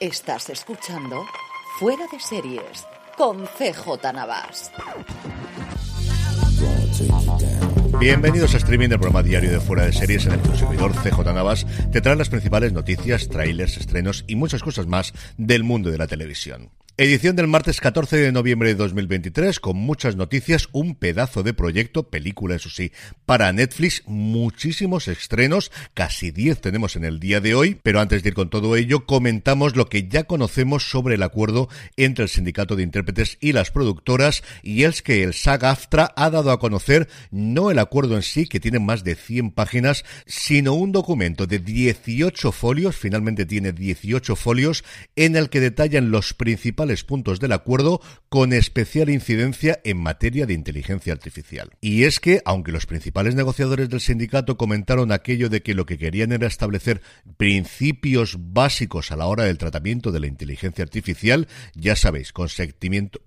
Estás escuchando Fuera de Series con CJ Navas. Bienvenidos a streaming del programa diario de Fuera de Series en el servidor CJ Navas te trae las principales noticias, trailers, estrenos y muchas cosas más del mundo de la televisión. Edición del martes 14 de noviembre de 2023 con muchas noticias, un pedazo de proyecto, película eso sí, para Netflix, muchísimos estrenos, casi 10 tenemos en el día de hoy, pero antes de ir con todo ello comentamos lo que ya conocemos sobre el acuerdo entre el sindicato de intérpretes y las productoras y es que el SAG-AFTRA ha dado a conocer no el acuerdo en sí, que tiene más de 100 páginas, sino un documento de 18 folios, finalmente tiene 18 folios, en el que detallan los principales puntos del acuerdo con especial incidencia en materia de inteligencia artificial. Y es que, aunque los principales negociadores del sindicato comentaron aquello de que lo que querían era establecer principios básicos a la hora del tratamiento de la inteligencia artificial, ya sabéis, consentimiento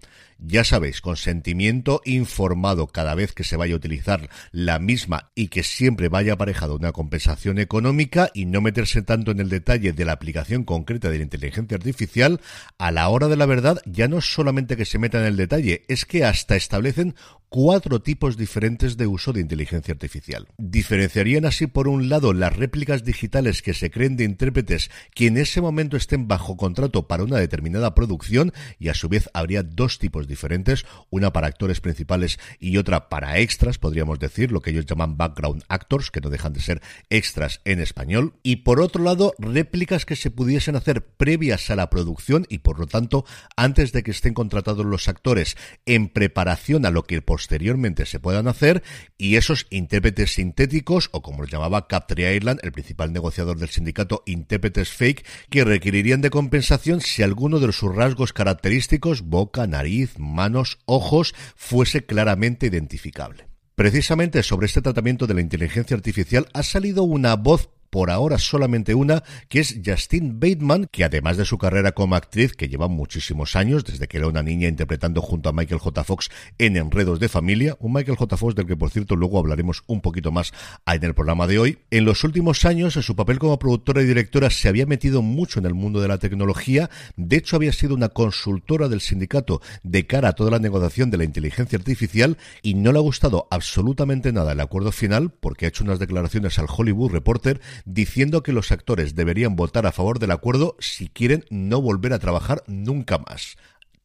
ya sabéis, consentimiento informado cada vez que se vaya a utilizar la misma y que siempre vaya aparejado una compensación económica y no meterse tanto en el detalle de la aplicación concreta de la inteligencia artificial, a la hora de la verdad ya no es solamente que se meta en el detalle, es que hasta establecen cuatro tipos diferentes de uso de inteligencia artificial. Diferenciarían así, por un lado, las réplicas digitales que se creen de intérpretes que en ese momento estén bajo contrato para una determinada producción y a su vez habría dos tipos diferentes, una para actores principales y otra para extras, podríamos decir, lo que ellos llaman background actors, que no dejan de ser extras en español. Y por otro lado, réplicas que se pudiesen hacer previas a la producción y por lo tanto antes de que estén contratados los actores en preparación a lo que por posteriormente se puedan hacer y esos intérpretes sintéticos o como los llamaba Captree Ireland, el principal negociador del sindicato intérpretes fake, que requerirían de compensación si alguno de sus rasgos característicos, boca, nariz, manos, ojos, fuese claramente identificable. Precisamente sobre este tratamiento de la inteligencia artificial ha salido una voz por ahora solamente una, que es Justine Bateman, que además de su carrera como actriz, que lleva muchísimos años, desde que era una niña interpretando junto a Michael J. Fox en Enredos de Familia, un Michael J. Fox del que por cierto luego hablaremos un poquito más en el programa de hoy. En los últimos años, en su papel como productora y directora, se había metido mucho en el mundo de la tecnología, de hecho había sido una consultora del sindicato de cara a toda la negociación de la inteligencia artificial y no le ha gustado absolutamente nada el acuerdo final porque ha hecho unas declaraciones al Hollywood Reporter diciendo que los actores deberían votar a favor del acuerdo si quieren no volver a trabajar nunca más.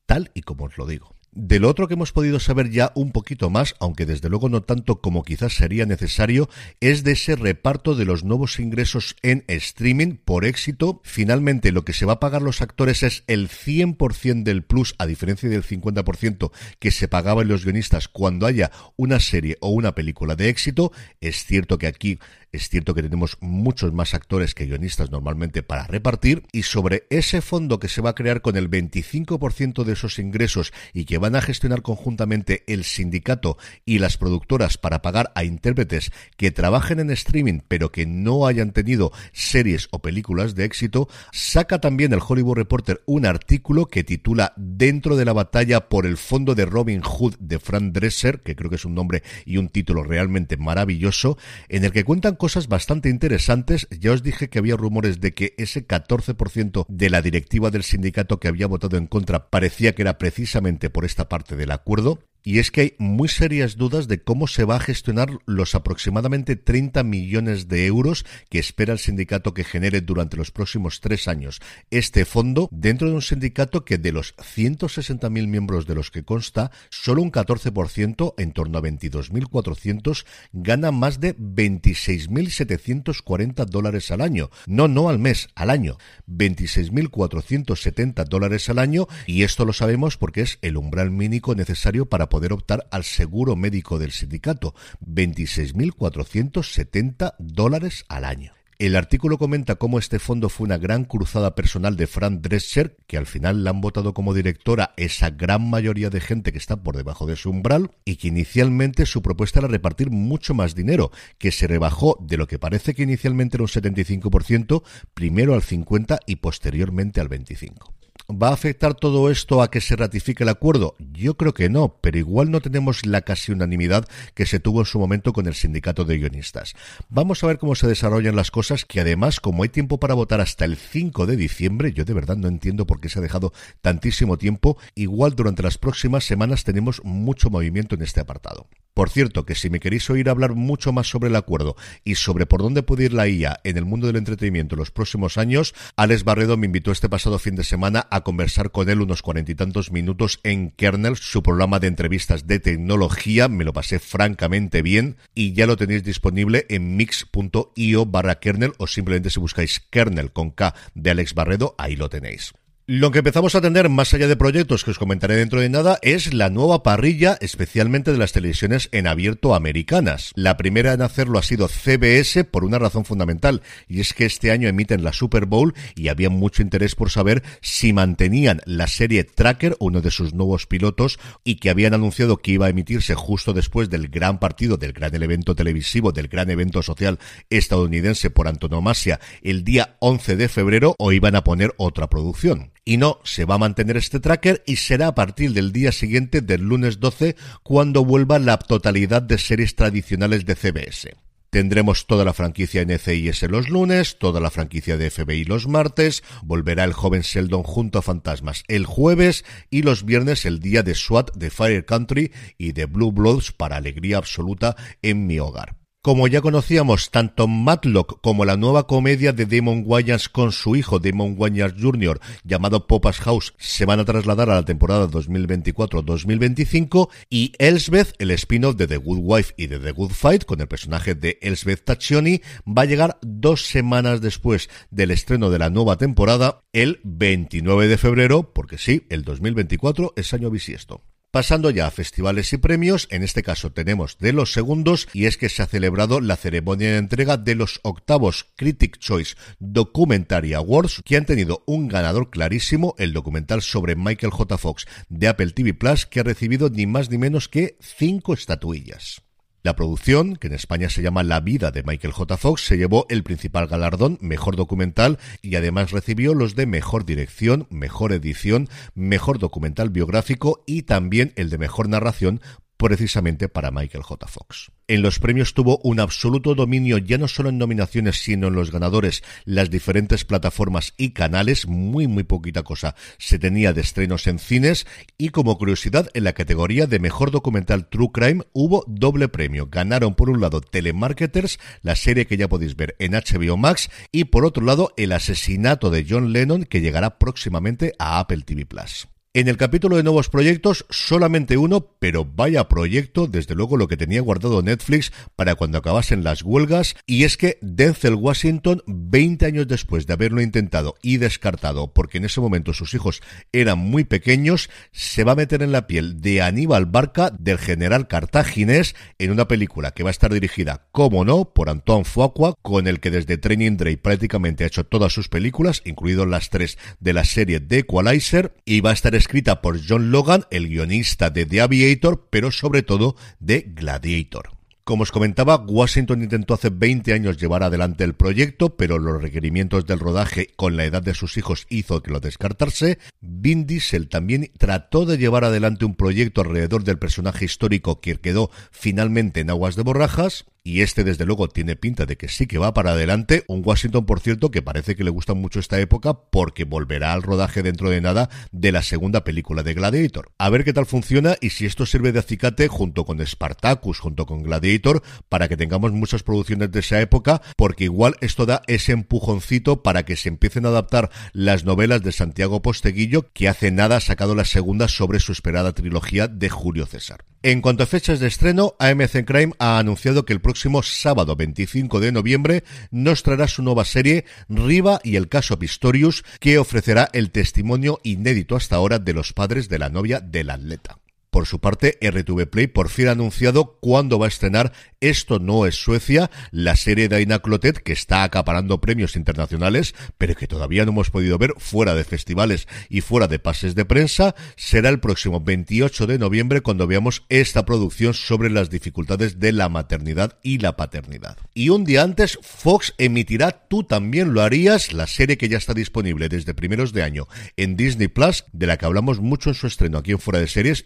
Tal y como os lo digo. Del otro que hemos podido saber ya un poquito más, aunque desde luego no tanto como quizás sería necesario, es de ese reparto de los nuevos ingresos en streaming por éxito. Finalmente lo que se va a pagar los actores es el 100% del plus, a diferencia del 50% que se pagaba en los guionistas cuando haya una serie o una película de éxito. Es cierto que aquí es cierto que tenemos muchos más actores que guionistas normalmente para repartir y sobre ese fondo que se va a crear con el 25% de esos ingresos y que van a gestionar conjuntamente el sindicato y las productoras para pagar a intérpretes que trabajen en streaming pero que no hayan tenido series o películas de éxito, saca también el Hollywood Reporter un artículo que titula Dentro de la batalla por el fondo de Robin Hood de Frank Dresser, que creo que es un nombre y un título realmente maravilloso, en el que cuentan cosas bastante interesantes. Ya os dije que había rumores de que ese 14% de la directiva del sindicato que había votado en contra parecía que era precisamente por esta parte del acuerdo y es que hay muy serias dudas de cómo se va a gestionar los aproximadamente 30 millones de euros que espera el sindicato que genere durante los próximos tres años este fondo dentro de un sindicato que de los 160.000 miembros de los que consta, solo un 14%, en torno a 22.400, gana más de 26.740 dólares al año. No, no al mes, al año. 26.470 dólares al año y esto lo sabemos porque es el umbral mínimo necesario para poder optar al seguro médico del sindicato. 26.470 dólares al año. El artículo comenta cómo este fondo fue una gran cruzada personal de Fran Drescher, que al final la han votado como directora esa gran mayoría de gente que está por debajo de su umbral, y que inicialmente su propuesta era repartir mucho más dinero, que se rebajó de lo que parece que inicialmente era un 75%, primero al 50% y posteriormente al 25%. ¿Va a afectar todo esto a que se ratifique el acuerdo? Yo creo que no, pero igual no tenemos la casi unanimidad que se tuvo en su momento con el sindicato de guionistas. Vamos a ver cómo se desarrollan las cosas, que además, como hay tiempo para votar hasta el 5 de diciembre, yo de verdad no entiendo por qué se ha dejado tantísimo tiempo, igual durante las próximas semanas tenemos mucho movimiento en este apartado. Por cierto, que si me queréis oír hablar mucho más sobre el acuerdo y sobre por dónde puede ir la IA en el mundo del entretenimiento en los próximos años, Alex Barredo me invitó este pasado fin de semana a conversar con él unos cuarenta y tantos minutos en Kernel, su programa de entrevistas de tecnología. Me lo pasé francamente bien y ya lo tenéis disponible en mix.io barra kernel o simplemente si buscáis kernel con K de Alex Barredo, ahí lo tenéis. Lo que empezamos a tener, más allá de proyectos que os comentaré dentro de nada, es la nueva parrilla, especialmente de las televisiones en abierto americanas. La primera en hacerlo ha sido CBS por una razón fundamental, y es que este año emiten la Super Bowl y había mucho interés por saber si mantenían la serie Tracker, uno de sus nuevos pilotos, y que habían anunciado que iba a emitirse justo después del gran partido, del gran evento televisivo, del gran evento social estadounidense por antonomasia, el día 11 de febrero, o iban a poner otra producción. Y no, se va a mantener este tracker y será a partir del día siguiente del lunes 12 cuando vuelva la totalidad de series tradicionales de CBS. Tendremos toda la franquicia NCIS los lunes, toda la franquicia de FBI los martes, volverá el joven Sheldon junto a Fantasmas el jueves y los viernes el día de SWAT de Fire Country y de Blue Bloods para alegría absoluta en mi hogar. Como ya conocíamos, tanto Matlock como la nueva comedia de Damon Wayans con su hijo Damon Wayans Jr., llamado Popas House, se van a trasladar a la temporada 2024-2025 y Elsbeth, el spin-off de The Good Wife y de The Good Fight, con el personaje de Elsbeth Taccioni, va a llegar dos semanas después del estreno de la nueva temporada, el 29 de febrero, porque sí, el 2024 es año bisiesto. Pasando ya a festivales y premios, en este caso tenemos de los segundos y es que se ha celebrado la ceremonia de entrega de los octavos Critic Choice Documentary Awards que han tenido un ganador clarísimo, el documental sobre Michael J. Fox de Apple TV Plus que ha recibido ni más ni menos que cinco estatuillas. La producción, que en España se llama La vida de Michael J. Fox, se llevó el principal galardón, mejor documental, y además recibió los de mejor dirección, mejor edición, mejor documental biográfico y también el de mejor narración precisamente para Michael J. Fox. En los premios tuvo un absoluto dominio ya no solo en nominaciones sino en los ganadores, las diferentes plataformas y canales, muy muy poquita cosa se tenía de estrenos en cines y como curiosidad en la categoría de mejor documental True Crime hubo doble premio. Ganaron por un lado Telemarketers, la serie que ya podéis ver en HBO Max y por otro lado el asesinato de John Lennon que llegará próximamente a Apple TV Plus. En el capítulo de nuevos proyectos, solamente uno, pero vaya proyecto, desde luego lo que tenía guardado Netflix para cuando acabasen las huelgas, y es que Denzel Washington, 20 años después de haberlo intentado y descartado, porque en ese momento sus hijos eran muy pequeños, se va a meter en la piel de Aníbal Barca, del general cartaginés, en una película que va a estar dirigida, como no, por Antoine Fuqua, con el que desde Training Day prácticamente ha hecho todas sus películas, incluido las tres de la serie The Equalizer, y va a estar escrita por John Logan, el guionista de The Aviator, pero sobre todo de Gladiator. Como os comentaba, Washington intentó hace 20 años llevar adelante el proyecto, pero los requerimientos del rodaje con la edad de sus hijos hizo que lo descartarse. Vin Diesel también trató de llevar adelante un proyecto alrededor del personaje histórico que quedó finalmente en aguas de borrajas. Y este desde luego tiene pinta de que sí que va para adelante. Un Washington, por cierto, que parece que le gusta mucho esta época porque volverá al rodaje dentro de nada de la segunda película de Gladiator. A ver qué tal funciona y si esto sirve de acicate junto con Spartacus, junto con Gladiator, para que tengamos muchas producciones de esa época, porque igual esto da ese empujoncito para que se empiecen a adaptar las novelas de Santiago Posteguillo, que hace nada ha sacado la segunda sobre su esperada trilogía de Julio César. En cuanto a fechas de estreno, AMC Crime ha anunciado que el próximo sábado 25 de noviembre nos traerá su nueva serie Riva y el caso Pistorius, que ofrecerá el testimonio inédito hasta ahora de los padres de la novia del atleta. Por su parte, RTV Play por fin ha anunciado cuándo va a estrenar Esto no es Suecia, la serie de Aina Clotet que está acaparando premios internacionales, pero que todavía no hemos podido ver fuera de festivales y fuera de pases de prensa. Será el próximo 28 de noviembre cuando veamos esta producción sobre las dificultades de la maternidad y la paternidad. Y un día antes, Fox emitirá Tú también lo harías, la serie que ya está disponible desde primeros de año en Disney Plus, de la que hablamos mucho en su estreno aquí en Fuera de Series,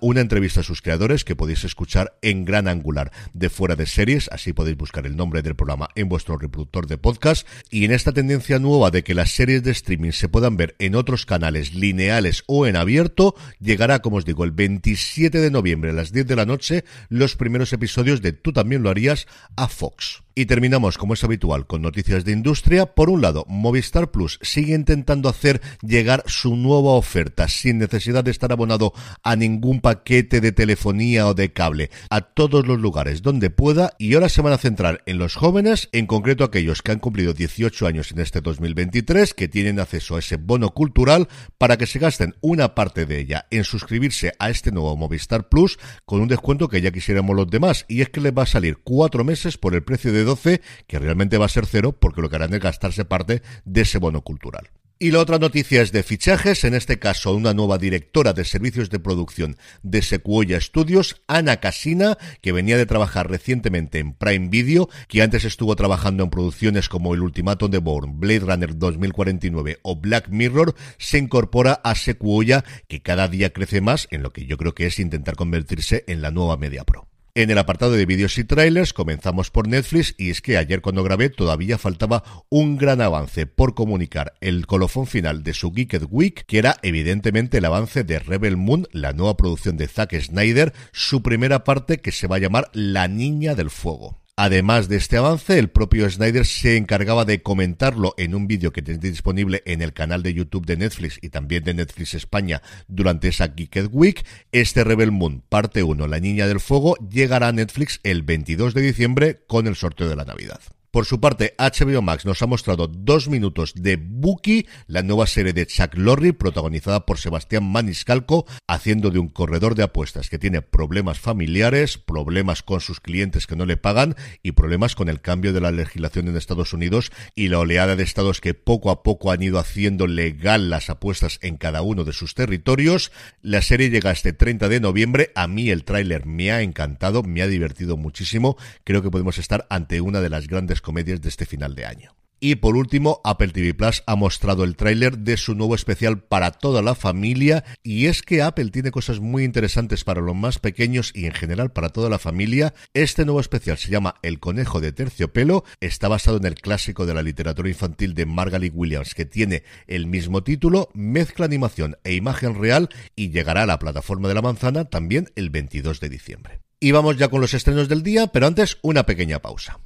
una entrevista a sus creadores que podéis escuchar en Gran Angular de Fuera de Series, así podéis buscar el nombre del programa en vuestro reproductor de podcast. Y en esta tendencia nueva de que las series de streaming se puedan ver en otros canales lineales o en abierto, llegará, como os digo, el 27 de noviembre a las 10 de la noche los primeros episodios de Tú también lo harías a Fox. Y terminamos, como es habitual, con noticias de industria. Por un lado, Movistar Plus sigue intentando hacer llegar su nueva oferta sin necesidad de estar abonado a ningún paquete de telefonía o de cable a todos los lugares donde pueda y ahora se van a centrar en los jóvenes, en concreto aquellos que han cumplido 18 años en este 2023, que tienen acceso a ese bono cultural para que se gasten una parte de ella en suscribirse a este nuevo Movistar Plus con un descuento que ya quisiéramos los demás y es que les va a salir cuatro meses por el precio de 12, que realmente va a ser cero porque lo que harán es gastarse parte de ese bono cultural. Y la otra noticia es de fichajes, en este caso una nueva directora de servicios de producción de Sequoia Studios, Ana Casina, que venía de trabajar recientemente en Prime Video, que antes estuvo trabajando en producciones como El Ultimatum de Bourne, Blade Runner 2049 o Black Mirror, se incorpora a Sequoia, que cada día crece más en lo que yo creo que es intentar convertirse en la nueva Media Pro. En el apartado de vídeos y trailers comenzamos por Netflix y es que ayer cuando grabé todavía faltaba un gran avance por comunicar el colofón final de su Geeked Week, que era evidentemente el avance de Rebel Moon, la nueva producción de Zack Snyder, su primera parte que se va a llamar La Niña del Fuego. Además de este avance, el propio Snyder se encargaba de comentarlo en un vídeo que tenéis disponible en el canal de YouTube de Netflix y también de Netflix España durante esa Geeked Week. Este Rebel Moon, parte 1, La Niña del Fuego, llegará a Netflix el 22 de diciembre con el sorteo de la Navidad. Por su parte, HBO Max nos ha mostrado dos minutos de Bucky, la nueva serie de Chuck Lorre, protagonizada por Sebastián Maniscalco, haciendo de un corredor de apuestas que tiene problemas familiares, problemas con sus clientes que no le pagan y problemas con el cambio de la legislación en Estados Unidos y la oleada de estados que poco a poco han ido haciendo legal las apuestas en cada uno de sus territorios. La serie llega este 30 de noviembre. A mí el tráiler me ha encantado, me ha divertido muchísimo. Creo que podemos estar ante una de las grandes comedias de este final de año. Y por último, Apple TV Plus ha mostrado el tráiler de su nuevo especial para toda la familia y es que Apple tiene cosas muy interesantes para los más pequeños y en general para toda la familia. Este nuevo especial se llama El conejo de terciopelo, está basado en el clásico de la literatura infantil de Margaret Williams que tiene el mismo título, mezcla animación e imagen real y llegará a la plataforma de la manzana también el 22 de diciembre. Y vamos ya con los estrenos del día, pero antes una pequeña pausa.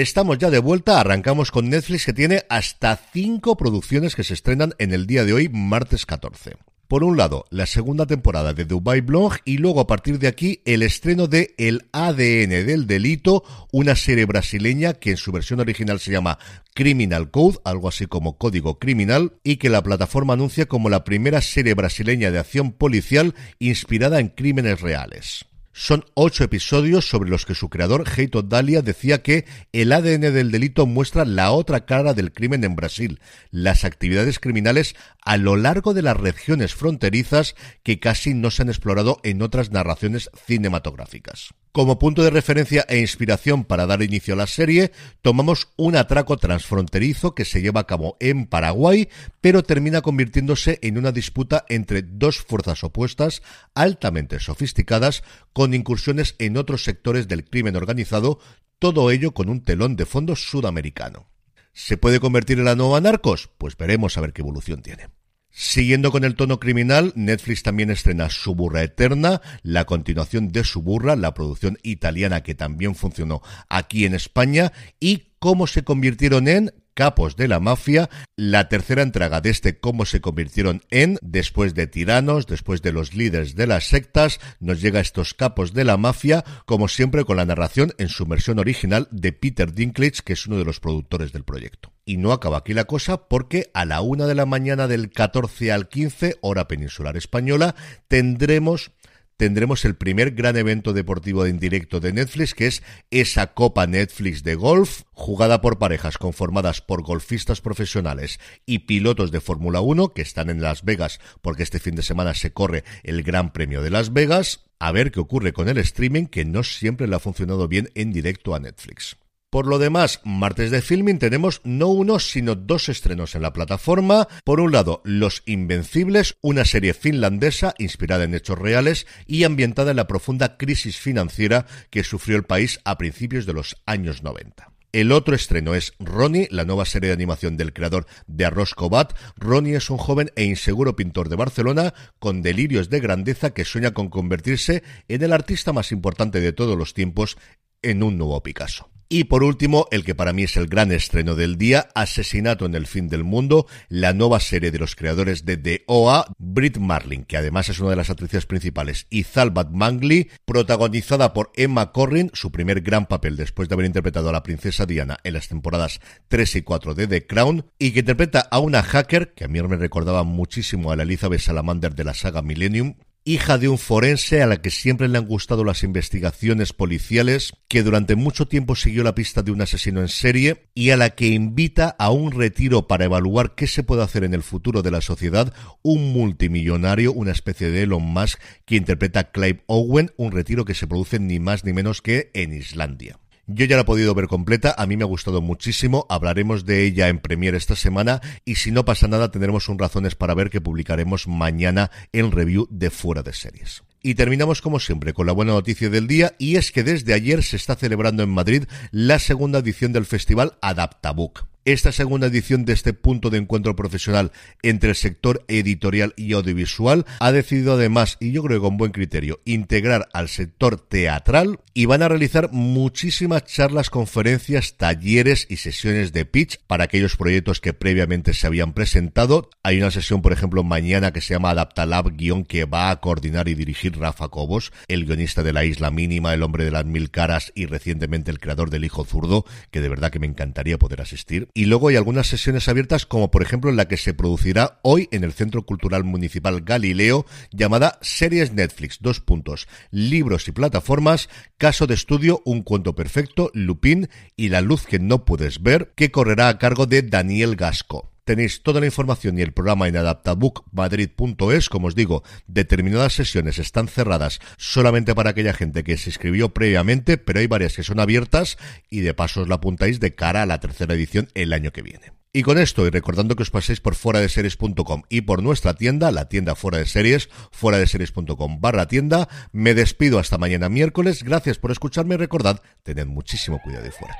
Estamos ya de vuelta, arrancamos con Netflix que tiene hasta cinco producciones que se estrenan en el día de hoy, martes 14. Por un lado, la segunda temporada de Dubai Blog y luego a partir de aquí el estreno de El ADN del delito, una serie brasileña que en su versión original se llama Criminal Code, algo así como Código Criminal, y que la plataforma anuncia como la primera serie brasileña de acción policial inspirada en crímenes reales. Son ocho episodios sobre los que su creador, Heito Dalia, decía que el ADN del delito muestra la otra cara del crimen en Brasil, las actividades criminales a lo largo de las regiones fronterizas que casi no se han explorado en otras narraciones cinematográficas. Como punto de referencia e inspiración para dar inicio a la serie, tomamos un atraco transfronterizo que se lleva a cabo en Paraguay, pero termina convirtiéndose en una disputa entre dos fuerzas opuestas altamente sofisticadas con incursiones en otros sectores del crimen organizado, todo ello con un telón de fondo sudamericano. ¿Se puede convertir en la nueva Narcos? Pues veremos a ver qué evolución tiene. Siguiendo con el tono criminal, Netflix también estrena Suburra Eterna, la continuación de Suburra, la producción italiana que también funcionó aquí en España, y cómo se convirtieron en capos de la mafia, la tercera entrega de este cómo se convirtieron en, después de tiranos, después de los líderes de las sectas, nos llega estos capos de la mafia, como siempre con la narración en su versión original de Peter Dinklage, que es uno de los productores del proyecto. Y no acaba aquí la cosa porque a la una de la mañana del 14 al 15, hora peninsular española, tendremos tendremos el primer gran evento deportivo en directo de Netflix, que es esa Copa Netflix de golf, jugada por parejas conformadas por golfistas profesionales y pilotos de Fórmula 1 que están en Las Vegas, porque este fin de semana se corre el Gran Premio de Las Vegas. A ver qué ocurre con el streaming, que no siempre le ha funcionado bien en directo a Netflix. Por lo demás, martes de filming tenemos no uno, sino dos estrenos en la plataforma. Por un lado, Los Invencibles, una serie finlandesa inspirada en hechos reales y ambientada en la profunda crisis financiera que sufrió el país a principios de los años 90. El otro estreno es Ronnie, la nueva serie de animación del creador de Arroz Cobat. Ronnie es un joven e inseguro pintor de Barcelona con delirios de grandeza que sueña con convertirse en el artista más importante de todos los tiempos en un nuevo Picasso. Y por último, el que para mí es el gran estreno del día, Asesinato en el fin del mundo, la nueva serie de los creadores de The OA, Brit Marlin, que además es una de las actrices principales, y Zalbat Mangley, protagonizada por Emma Corrin, su primer gran papel después de haber interpretado a la princesa Diana en las temporadas 3 y 4 de The Crown, y que interpreta a una hacker, que a mí me recordaba muchísimo a la Elizabeth Salamander de la saga Millennium, hija de un forense a la que siempre le han gustado las investigaciones policiales, que durante mucho tiempo siguió la pista de un asesino en serie y a la que invita a un retiro para evaluar qué se puede hacer en el futuro de la sociedad un multimillonario, una especie de Elon Musk que interpreta a Clive Owen, un retiro que se produce ni más ni menos que en Islandia. Yo ya la he podido ver completa, a mí me ha gustado muchísimo, hablaremos de ella en Premiere esta semana y si no pasa nada tendremos un razones para ver que publicaremos mañana el review de Fuera de Series. Y terminamos como siempre con la buena noticia del día y es que desde ayer se está celebrando en Madrid la segunda edición del festival Adaptabook. Esta segunda edición de este punto de encuentro profesional entre el sector editorial y audiovisual ha decidido además, y yo creo que con buen criterio, integrar al sector teatral y van a realizar muchísimas charlas, conferencias, talleres y sesiones de pitch para aquellos proyectos que previamente se habían presentado. Hay una sesión, por ejemplo, mañana que se llama Adaptalab, guion que va a coordinar y dirigir Rafa Cobos, el guionista de La Isla Mínima, El Hombre de las Mil Caras y recientemente el creador del Hijo Zurdo, que de verdad que me encantaría poder asistir. Y luego hay algunas sesiones abiertas, como por ejemplo la que se producirá hoy en el Centro Cultural Municipal Galileo, llamada Series Netflix, dos puntos, libros y plataformas, caso de estudio, un cuento perfecto, Lupin y La luz que no puedes ver, que correrá a cargo de Daniel Gasco. Tenéis toda la información y el programa en adaptabookmadrid.es. Como os digo, determinadas sesiones están cerradas solamente para aquella gente que se inscribió previamente, pero hay varias que son abiertas y de paso os la apuntáis de cara a la tercera edición el año que viene. Y con esto, y recordando que os paséis por fuera de series.com y por nuestra tienda, la tienda fuera de series, fuera de series.com barra tienda, me despido hasta mañana miércoles. Gracias por escucharme y recordad, tened muchísimo cuidado de fuera.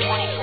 2020.